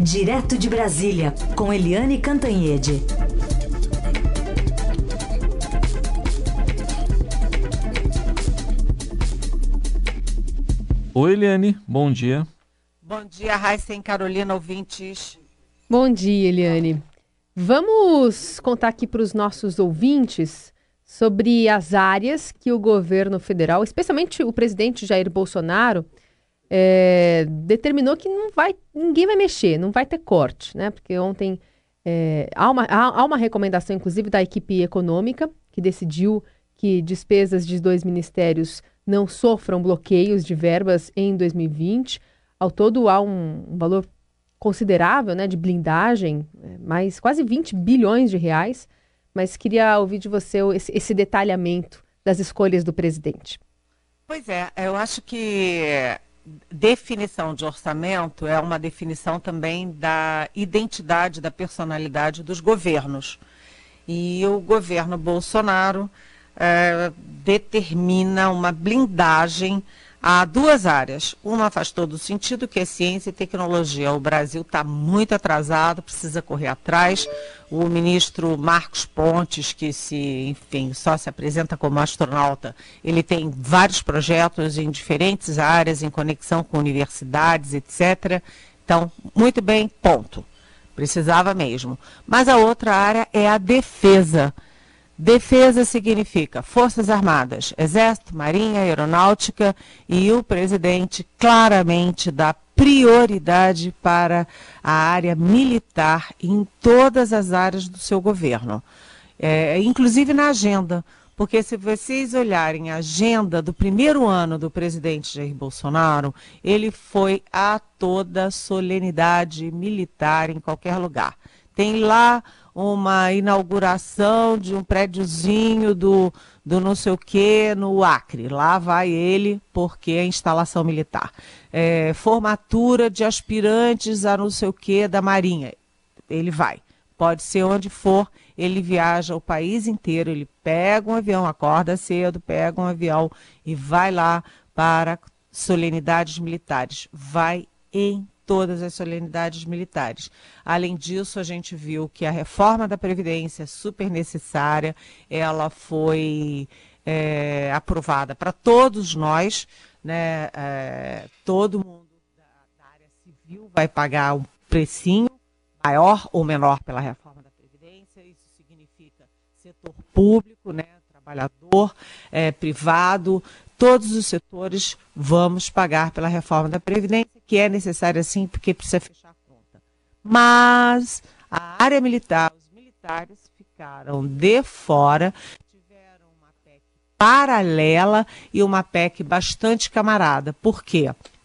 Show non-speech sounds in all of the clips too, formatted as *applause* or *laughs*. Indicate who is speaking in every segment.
Speaker 1: Direto de Brasília, com Eliane Cantanhede.
Speaker 2: Oi, Eliane, bom dia.
Speaker 3: Bom dia, Raíssa e Carolina, ouvintes.
Speaker 4: Bom dia, Eliane. Vamos contar aqui para os nossos ouvintes sobre as áreas que o governo federal, especialmente o presidente Jair Bolsonaro, é, determinou que não vai, ninguém vai mexer, não vai ter corte, né? Porque ontem é, há, uma, há, há uma recomendação, inclusive, da equipe econômica, que decidiu que despesas de dois ministérios não sofram bloqueios de verbas em 2020. Ao todo, há um, um valor considerável né, de blindagem, é, mais quase 20 bilhões de reais. Mas queria ouvir de você esse, esse detalhamento das escolhas do presidente.
Speaker 3: Pois é, eu acho que definição de orçamento é uma definição também da identidade, da personalidade dos governos. E o governo Bolsonaro é, determina uma blindagem a duas áreas. Uma faz todo sentido, que é ciência e tecnologia. O Brasil está muito atrasado, precisa correr atrás. O ministro Marcos Pontes, que se, enfim, só se apresenta como astronauta, ele tem vários projetos em diferentes áreas, em conexão com universidades, etc. Então, muito bem, ponto. Precisava mesmo. Mas a outra área é a defesa. Defesa significa Forças Armadas, Exército, Marinha, Aeronáutica e o presidente claramente dá prioridade para a área militar em todas as áreas do seu governo, é, inclusive na agenda. Porque se vocês olharem a agenda do primeiro ano do presidente Jair Bolsonaro, ele foi a toda solenidade militar em qualquer lugar. Tem lá uma inauguração de um prédiozinho do, do não sei o que no Acre. Lá vai ele, porque é instalação militar. É, formatura de aspirantes a não sei o que da Marinha. Ele vai. Pode ser onde for, ele viaja o país inteiro, ele pega um avião, acorda cedo, pega um avião e vai lá para solenidades militares. Vai em todas as solenidades militares. Além disso, a gente viu que a reforma da Previdência é super necessária, ela foi é, aprovada para todos nós, né? É, todo mundo da, da, área civil vai pagar um precinho maior ou menor pela reforma da Previdência, isso significa setor público, né? trabalhador, é, privado, todos os setores vamos pagar pela reforma da Previdência, que é necessária sim, porque precisa fechar a conta. Mas a área militar, os militares ficaram de fora, tiveram uma PEC paralela e uma PEC bastante camarada. Por quê? porque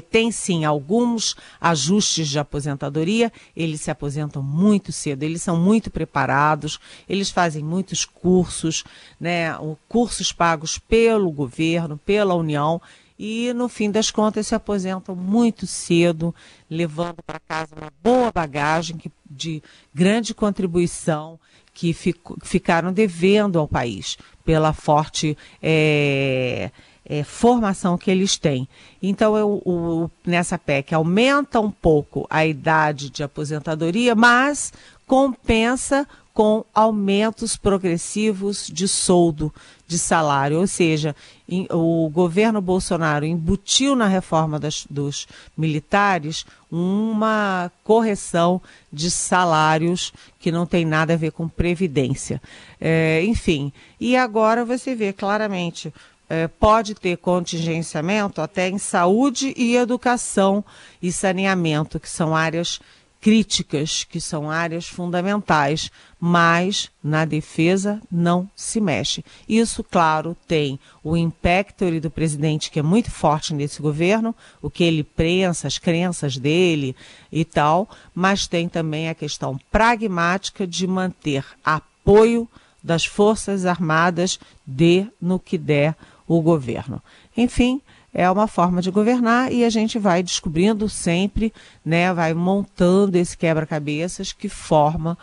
Speaker 3: tem sim alguns ajustes de aposentadoria, eles se aposentam muito cedo, eles são muito preparados, eles fazem muitos cursos, né, cursos pagos pelo governo, pela União, e no fim das contas se aposentam muito cedo, levando para casa uma boa bagagem de grande contribuição que ficaram devendo ao país pela forte é, é, formação que eles têm. Então, eu, o, nessa PEC aumenta um pouco a idade de aposentadoria, mas compensa com aumentos progressivos de soldo, de salário. Ou seja, em, o governo Bolsonaro embutiu na reforma das, dos militares uma correção de salários que não tem nada a ver com previdência. É, enfim, e agora você vê claramente é, pode ter contingenciamento até em saúde e educação e saneamento, que são áreas críticas, que são áreas fundamentais, mas na defesa não se mexe. Isso, claro, tem o impactor do presidente, que é muito forte nesse governo, o que ele pensa, as crenças dele e tal, mas tem também a questão pragmática de manter apoio das Forças Armadas de no que der o governo. Enfim, é uma forma de governar e a gente vai descobrindo sempre, né, vai montando esse quebra-cabeças que forma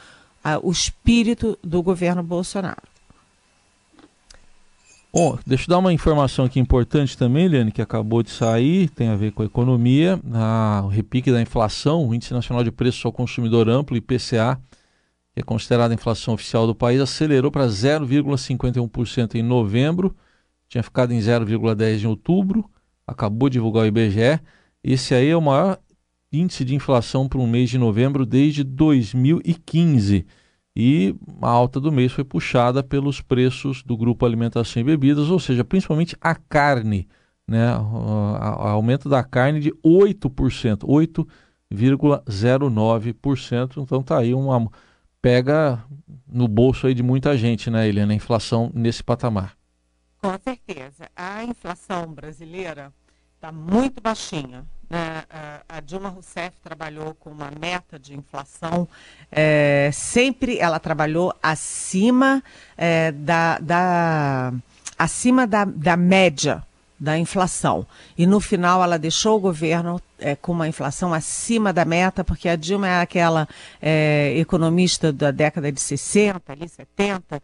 Speaker 3: uh, o espírito do governo Bolsonaro.
Speaker 2: Bom, deixa eu dar uma informação aqui importante também, Eliane, que acabou de sair, tem a ver com a economia. A, o repique da inflação, o Índice Nacional de Preços ao Consumidor Amplo, IPCA, que é considerada a inflação oficial do país, acelerou para 0,51% em novembro, tinha ficado em 0,10% em outubro, acabou de divulgar o IBGE. Esse aí é o maior índice de inflação para um mês de novembro desde 2015 e a alta do mês foi puxada pelos preços do grupo alimentação e bebidas, ou seja, principalmente a carne, né? O aumento da carne de 8%, 8,09%. Então tá aí uma pega no bolso aí de muita gente, né, Eliana, a inflação nesse patamar.
Speaker 3: Com certeza. A inflação brasileira está muito baixinha. Né? A Dilma Rousseff trabalhou com uma meta de inflação, é, sempre ela trabalhou acima, é, da, da, acima da, da média da inflação. E no final ela deixou o governo é, com uma inflação acima da meta, porque a Dilma é aquela é, economista da década de 60, ali 70,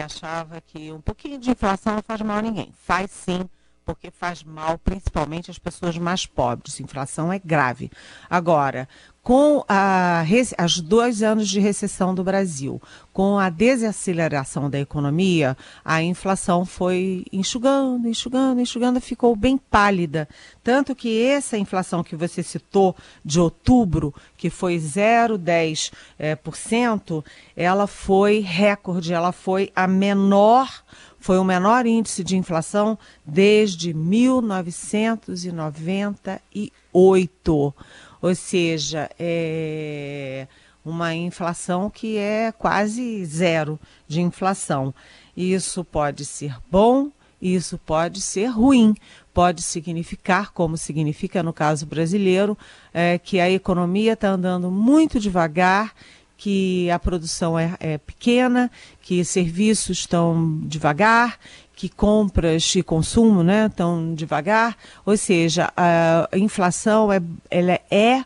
Speaker 3: achava que um pouquinho de inflação não faz mal a ninguém. Faz sim porque faz mal principalmente às pessoas mais pobres. Inflação é grave. Agora, com a, as dois anos de recessão do Brasil, com a desaceleração da economia, a inflação foi enxugando, enxugando, enxugando, ficou bem pálida. Tanto que essa inflação que você citou de outubro, que foi 0,10%, é, por cento, ela foi recorde, ela foi a menor foi o menor índice de inflação desde 1998. Ou seja, é uma inflação que é quase zero de inflação. Isso pode ser bom, isso pode ser ruim. Pode significar, como significa no caso brasileiro, é, que a economia está andando muito devagar que a produção é, é pequena, que serviços estão devagar, que compras e consumo né, estão devagar, ou seja, a inflação é, ela é,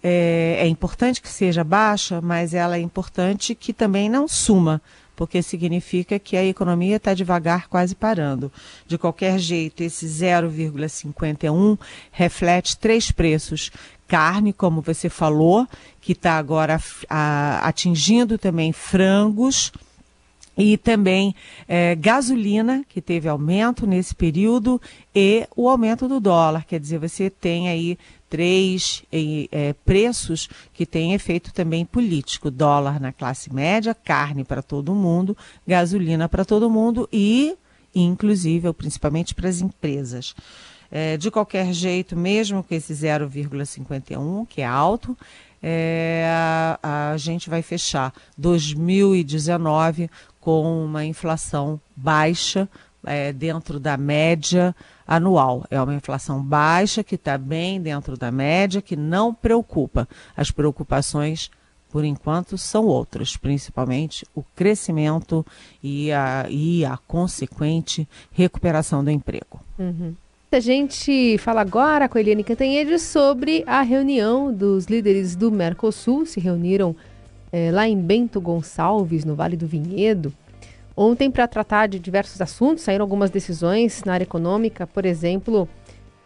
Speaker 3: é, é importante que seja baixa, mas ela é importante que também não suma, porque significa que a economia está devagar, quase parando. De qualquer jeito, esse 0,51 reflete três preços carne, como você falou, que está agora a, atingindo também frangos e também é, gasolina, que teve aumento nesse período, e o aumento do dólar. Quer dizer, você tem aí três é, preços que têm efeito também político: dólar na classe média, carne para todo mundo, gasolina para todo mundo e, inclusive, principalmente para as empresas. É, de qualquer jeito, mesmo com esse 0,51, que é alto, é, a, a gente vai fechar 2019 com uma inflação baixa, é, dentro da média anual. É uma inflação baixa, que está bem dentro da média, que não preocupa. As preocupações, por enquanto, são outras, principalmente o crescimento e a, e a consequente recuperação do emprego.
Speaker 4: Uhum. A gente fala agora com a Eliane Cantanhede sobre a reunião dos líderes do Mercosul, se reuniram é, lá em Bento Gonçalves, no Vale do Vinhedo, ontem para tratar de diversos assuntos. Saíram algumas decisões na área econômica, por exemplo,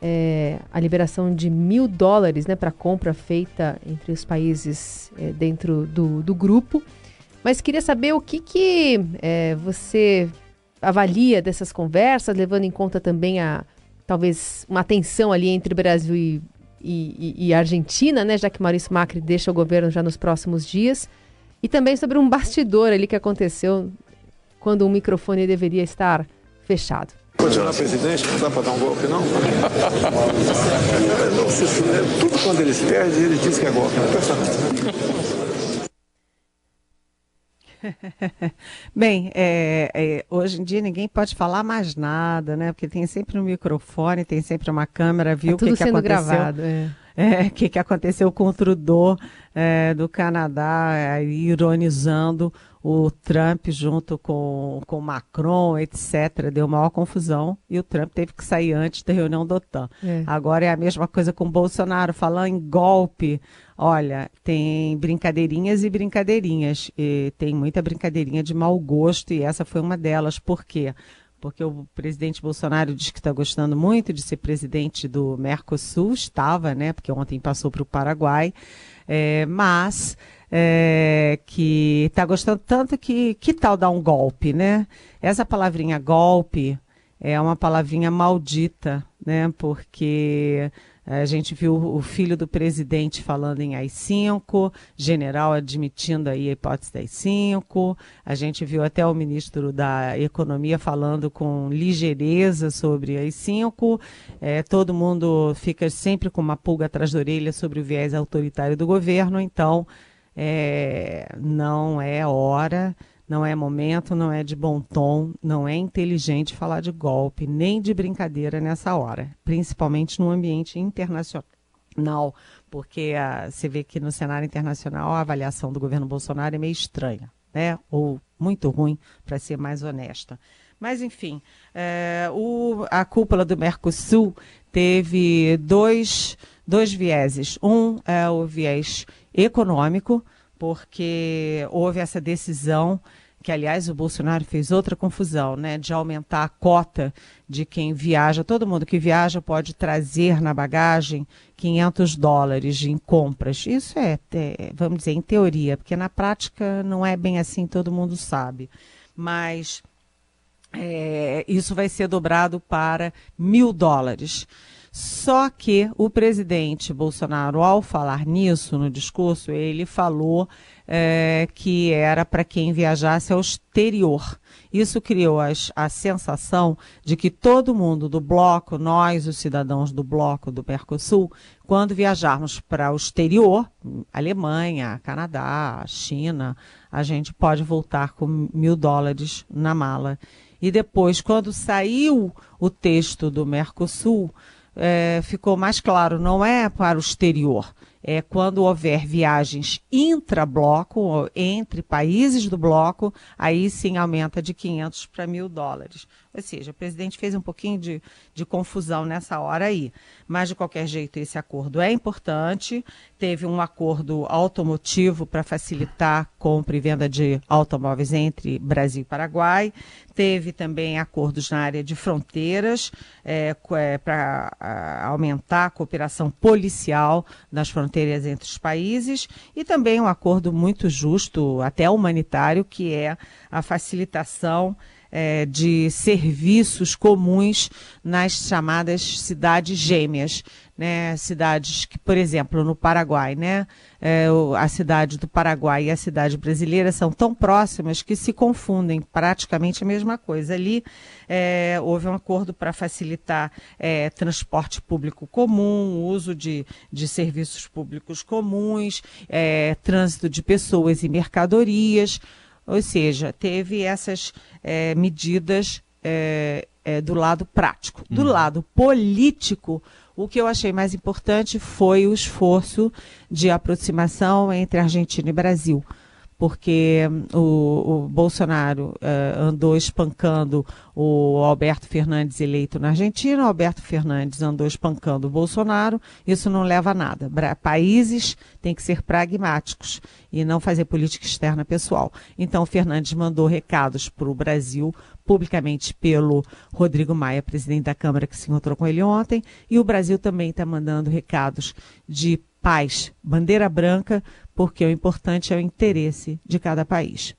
Speaker 4: é, a liberação de mil dólares né, para compra feita entre os países é, dentro do, do, grupo. Mas queria saber o que, que é, você avalia dessas conversas, levando em conta também a talvez uma tensão ali entre Brasil e, e, e, Argentina, né, já que Maurício Macri deixa o governo já nos próximos dias, e também sobre um bastidor ali que aconteceu quando o microfone deveria estar fechado.
Speaker 5: Continuar presidente, não dá para dar um golpe, não? *laughs* Tudo quando eles perdem, ele diz que é golpe. Não *laughs*
Speaker 3: Bem, é, é, hoje em dia ninguém pode falar mais nada, né? Porque tem sempre um microfone, tem sempre uma câmera, viu
Speaker 4: tá o
Speaker 3: que, que
Speaker 4: aconteceu.
Speaker 3: Gravado, é. É, que, que aconteceu com o Trudeau é, do Canadá, é, ironizando o Trump junto com, com Macron, etc. Deu maior confusão e o Trump teve que sair antes da reunião da OTAN. É. Agora é a mesma coisa com o Bolsonaro, falando em golpe. Olha, tem brincadeirinhas e brincadeirinhas. E tem muita brincadeirinha de mau gosto e essa foi uma delas. Por quê? porque o presidente Bolsonaro diz que está gostando muito de ser presidente do Mercosul, estava, né? Porque ontem passou para o Paraguai, é, mas é, que está gostando tanto que que tal dar um golpe, né? Essa palavrinha golpe é uma palavrinha maldita, né? Porque a gente viu o filho do presidente falando em AI-5, general admitindo aí a hipótese da AI-5. A gente viu até o ministro da Economia falando com ligeireza sobre a AI-5. É, todo mundo fica sempre com uma pulga atrás da orelha sobre o viés autoritário do governo. Então, é, não é hora não é momento, não é de bom tom, não é inteligente falar de golpe, nem de brincadeira nessa hora, principalmente no ambiente internacional, porque a, você vê que no cenário internacional a avaliação do governo Bolsonaro é meio estranha, né? Ou muito ruim, para ser mais honesta. Mas, enfim, é, o, a cúpula do Mercosul teve dois, dois vieses. Um é o viés econômico, porque houve essa decisão que aliás o Bolsonaro fez outra confusão, né, de aumentar a cota de quem viaja. Todo mundo que viaja pode trazer na bagagem 500 dólares em compras. Isso é, é, vamos dizer, em teoria, porque na prática não é bem assim, todo mundo sabe. Mas é, isso vai ser dobrado para mil dólares. Só que o presidente Bolsonaro, ao falar nisso no discurso, ele falou é, que era para quem viajasse ao exterior. Isso criou as, a sensação de que todo mundo do bloco, nós, os cidadãos do bloco do Mercosul, quando viajarmos para o exterior, Alemanha, Canadá, China, a gente pode voltar com mil dólares na mala. E depois, quando saiu o texto do Mercosul, é, ficou mais claro, não é para o exterior. É quando houver viagens intra-bloco, entre países do bloco, aí sim aumenta de 500 para mil dólares. Ou seja, o presidente fez um pouquinho de, de confusão nessa hora aí. Mas, de qualquer jeito, esse acordo é importante. Teve um acordo automotivo para facilitar compra e venda de automóveis entre Brasil e Paraguai. Teve também acordos na área de fronteiras é, é, para aumentar a cooperação policial nas fronteiras entre os países. E também um acordo muito justo, até humanitário, que é a facilitação é, de serviços comuns nas chamadas cidades gêmeas, né? Cidades que, por exemplo, no Paraguai, né? É, a cidade do Paraguai e a cidade brasileira são tão próximas que se confundem praticamente a mesma coisa. Ali é, houve um acordo para facilitar é, transporte público comum, uso de, de serviços públicos comuns, é, trânsito de pessoas e mercadorias. Ou seja, teve essas é, medidas é, é, do lado prático. Do uhum. lado político, o que eu achei mais importante foi o esforço de aproximação entre Argentina e Brasil porque o, o Bolsonaro uh, andou espancando o Alberto Fernandes eleito na Argentina, o Alberto Fernandes andou espancando o Bolsonaro, isso não leva a nada. Países têm que ser pragmáticos e não fazer política externa pessoal. Então, o Fernandes mandou recados para o Brasil, publicamente pelo Rodrigo Maia, presidente da Câmara, que se encontrou com ele ontem, e o Brasil também está mandando recados de paz, bandeira branca, porque o importante é o interesse de cada país.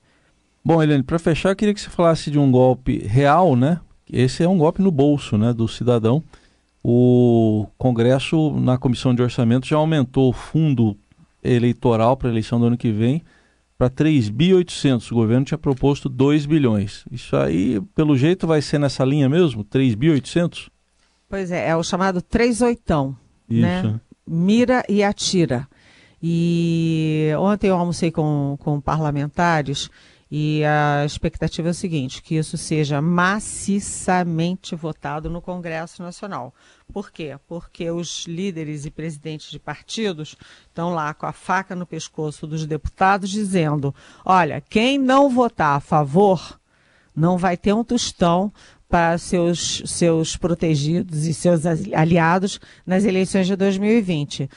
Speaker 2: Bom, Helene, para fechar, eu queria que você falasse de um golpe real, né? Esse é um golpe no bolso, né, do cidadão. O Congresso, na Comissão de Orçamento, já aumentou o fundo eleitoral para a eleição do ano que vem para 3.800. O governo tinha proposto 2 bilhões. Isso aí, pelo jeito, vai ser nessa linha mesmo? 3.800?
Speaker 3: Pois é, é o chamado 3 oitão. Isso. Né? Mira e atira. E ontem eu almocei com, com parlamentares e a expectativa é o seguinte, que isso seja maciçamente votado no Congresso Nacional. Por quê? Porque os líderes e presidentes de partidos estão lá com a faca no pescoço dos deputados dizendo, olha, quem não votar a favor não vai ter um tostão para seus, seus protegidos e seus aliados nas eleições de 2020.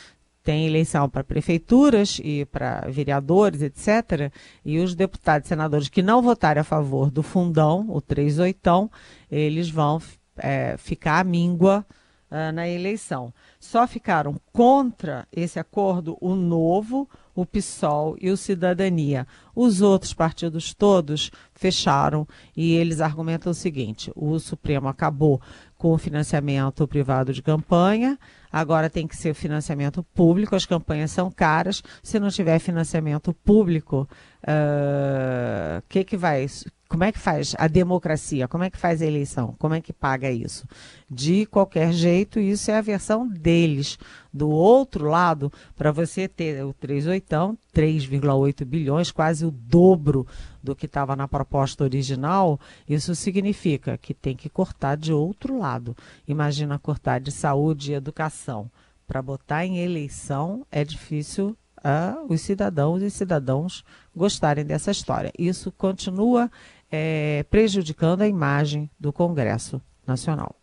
Speaker 3: tem eleição para prefeituras e para vereadores, etc. E os deputados e senadores que não votarem a favor do fundão, o 38, eles vão é, ficar à míngua uh, na eleição. Só ficaram contra esse acordo o Novo, o PSOL e o Cidadania. Os outros partidos todos fecharam e eles argumentam o seguinte: o Supremo acabou com o financiamento privado de campanha, agora tem que ser financiamento público, as campanhas são caras. Se não tiver financiamento público, o uh, que, que vai como é que faz a democracia? Como é que faz a eleição? Como é que paga isso? De qualquer jeito, isso é a versão deles. Do outro lado, para você ter o 38, 3,8 bilhões, quase o dobro do que estava na proposta original, isso significa que tem que cortar de outro lado. Imagina cortar de saúde e educação. Para botar em eleição é difícil uh, os cidadãos e cidadãos gostarem dessa história. Isso continua é, prejudicando a imagem do Congresso Nacional.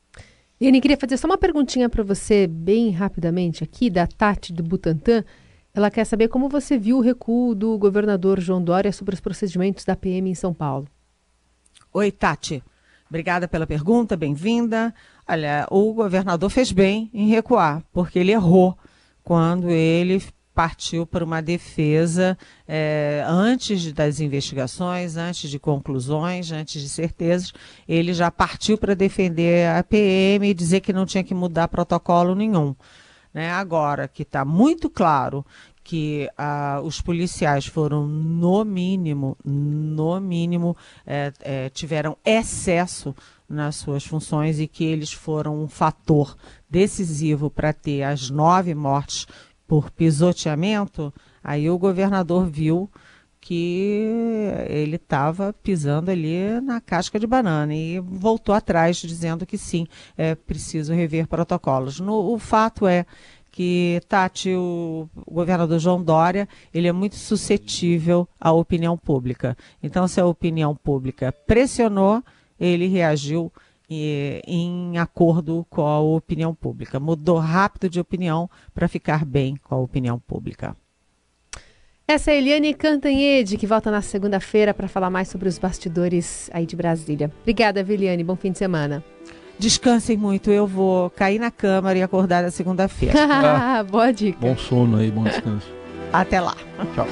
Speaker 4: Iane, queria fazer só uma perguntinha para você, bem rapidamente, aqui, da Tati do Butantan. Ela quer saber como você viu o recuo do governador João Dória sobre os procedimentos da PM em São Paulo.
Speaker 3: Oi, Tati. Obrigada pela pergunta, bem-vinda. Olha, o governador fez bem em recuar, porque ele errou quando ele partiu para uma defesa é, antes das investigações, antes de conclusões, antes de certezas. Ele já partiu para defender a PM e dizer que não tinha que mudar protocolo nenhum. Né? Agora que está muito claro que ah, os policiais foram, no mínimo, no mínimo, é, é, tiveram excesso nas suas funções e que eles foram um fator decisivo para ter as nove mortes por pisoteamento, aí o governador viu que ele estava pisando ali na casca de banana e voltou atrás dizendo que sim, é preciso rever protocolos. No, o fato é que Tati, o, governador João Dória, ele é muito suscetível à opinião pública. Então, se a opinião pública pressionou, ele reagiu em acordo com a opinião pública. Mudou rápido de opinião para ficar bem com a opinião pública.
Speaker 4: Essa é a Eliane Cantanhede, que volta na segunda-feira para falar mais sobre os bastidores aí de Brasília. Obrigada, Eliane. Bom fim de semana.
Speaker 3: Descansem muito. Eu vou cair na câmara e acordar na segunda-feira. *laughs*
Speaker 4: Boa dica.
Speaker 2: Bom sono aí, bom descanso.
Speaker 3: Até lá.
Speaker 2: Tchau.